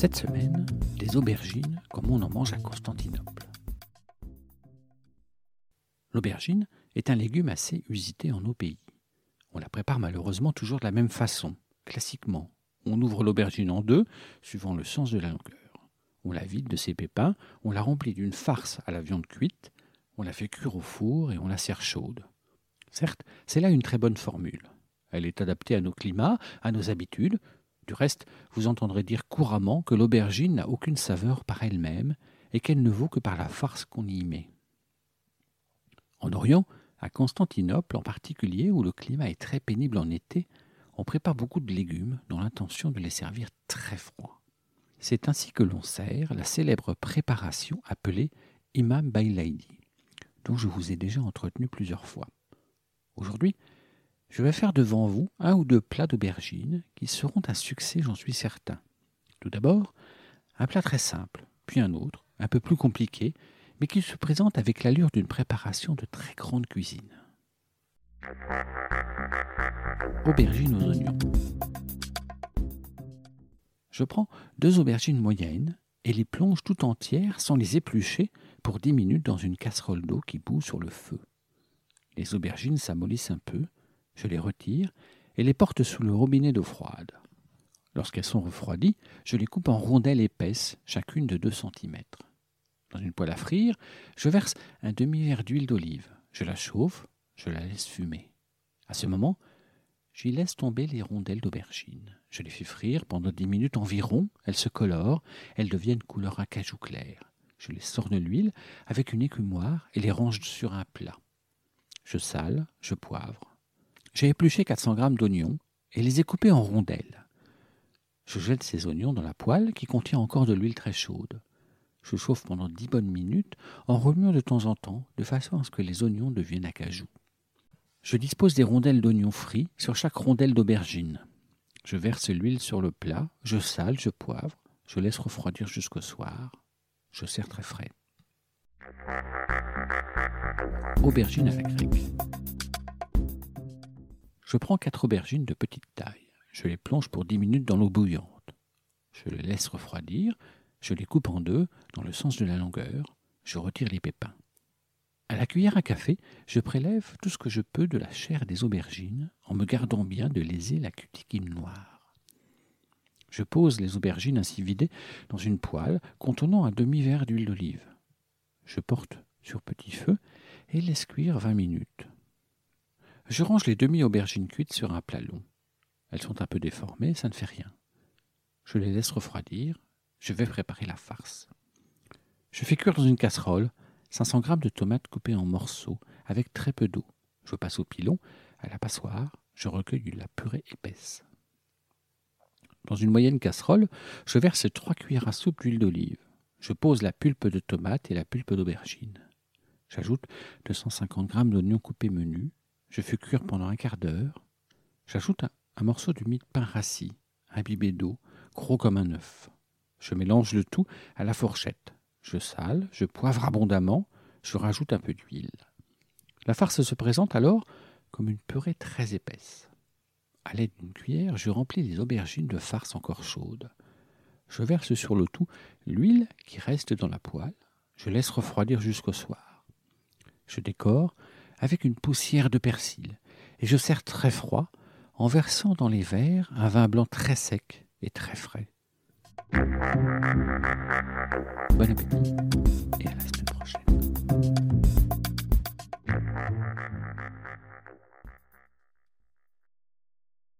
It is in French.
Cette semaine, des aubergines comme on en mange à Constantinople. L'aubergine est un légume assez usité en nos pays. On la prépare malheureusement toujours de la même façon, classiquement. On ouvre l'aubergine en deux, suivant le sens de la longueur. On la vide de ses pépins, on la remplit d'une farce à la viande cuite, on la fait cuire au four et on la sert chaude. Certes, c'est là une très bonne formule. Elle est adaptée à nos climats, à nos habitudes. Du reste, vous entendrez dire couramment que l'aubergine n'a aucune saveur par elle-même et qu'elle ne vaut que par la farce qu'on y met. En Orient, à Constantinople en particulier, où le climat est très pénible en été, on prépare beaucoup de légumes dans l'intention de les servir très froids. C'est ainsi que l'on sert la célèbre préparation appelée Imam Bailaidi, dont je vous ai déjà entretenu plusieurs fois. Aujourd'hui, je vais faire devant vous un ou deux plats d'aubergines qui seront un succès, j'en suis certain. Tout d'abord, un plat très simple, puis un autre, un peu plus compliqué, mais qui se présente avec l'allure d'une préparation de très grande cuisine. Aubergines aux oignons. Je prends deux aubergines moyennes et les plonge tout entières sans les éplucher pour dix minutes dans une casserole d'eau qui bout sur le feu. Les aubergines s'amollissent un peu, je les retire et les porte sous le robinet d'eau froide. Lorsqu'elles sont refroidies, je les coupe en rondelles épaisses, chacune de deux centimètres. Dans une poêle à frire, je verse un demi-verre d'huile d'olive. Je la chauffe, je la laisse fumer. À ce moment, j'y laisse tomber les rondelles d'aubergine. Je les fais frire pendant dix minutes environ. Elles se colorent, elles deviennent couleur acajou clair. Je les sors de l'huile avec une écumoire et les range sur un plat. Je sale, je poivre. J'ai épluché 400 grammes d'oignons et les ai coupés en rondelles. Je jette ces oignons dans la poêle qui contient encore de l'huile très chaude. Je chauffe pendant dix bonnes minutes en remuant de temps en temps de façon à ce que les oignons deviennent acajou. Je dispose des rondelles d'oignons frits sur chaque rondelle d'aubergine. Je verse l'huile sur le plat, je sale, je poivre, je laisse refroidir jusqu'au soir. Je sers très frais. Aubergine à la. Je prends quatre aubergines de petite taille. Je les plonge pour dix minutes dans l'eau bouillante. Je les laisse refroidir, je les coupe en deux dans le sens de la longueur, je retire les pépins. À la cuillère à café, je prélève tout ce que je peux de la chair des aubergines en me gardant bien de léser la cuticule noire. Je pose les aubergines ainsi vidées dans une poêle contenant un demi-verre d'huile d'olive. Je porte sur petit feu et laisse cuire vingt minutes. Je range les demi-aubergines cuites sur un plat long. Elles sont un peu déformées, ça ne fait rien. Je les laisse refroidir, je vais préparer la farce. Je fais cuire dans une casserole 500 g de tomates coupées en morceaux avec très peu d'eau. Je passe au pilon, à la passoire, je recueille la purée épaisse. Dans une moyenne casserole, je verse trois cuillères à soupe d'huile d'olive. Je pose la pulpe de tomate et la pulpe d'aubergine. J'ajoute 250 g d'oignons coupés menus. Je fais cuire pendant un quart d'heure. J'ajoute un, morceau de mie de pain rassis, imbibé d'eau, gros comme un œuf. Je mélange le tout à la fourchette. Je sale, je poivre abondamment, je rajoute un peu d'huile. La farce se présente alors comme une purée très épaisse. À l'aide d'une cuillère, je remplis les aubergines de farce encore chaude. Je verse sur le tout l'huile qui reste dans la poêle. Je laisse refroidir jusqu'au soir. Je décore avec une poussière de persil et je sers très froid en versant dans les verres un vin blanc très sec et très frais.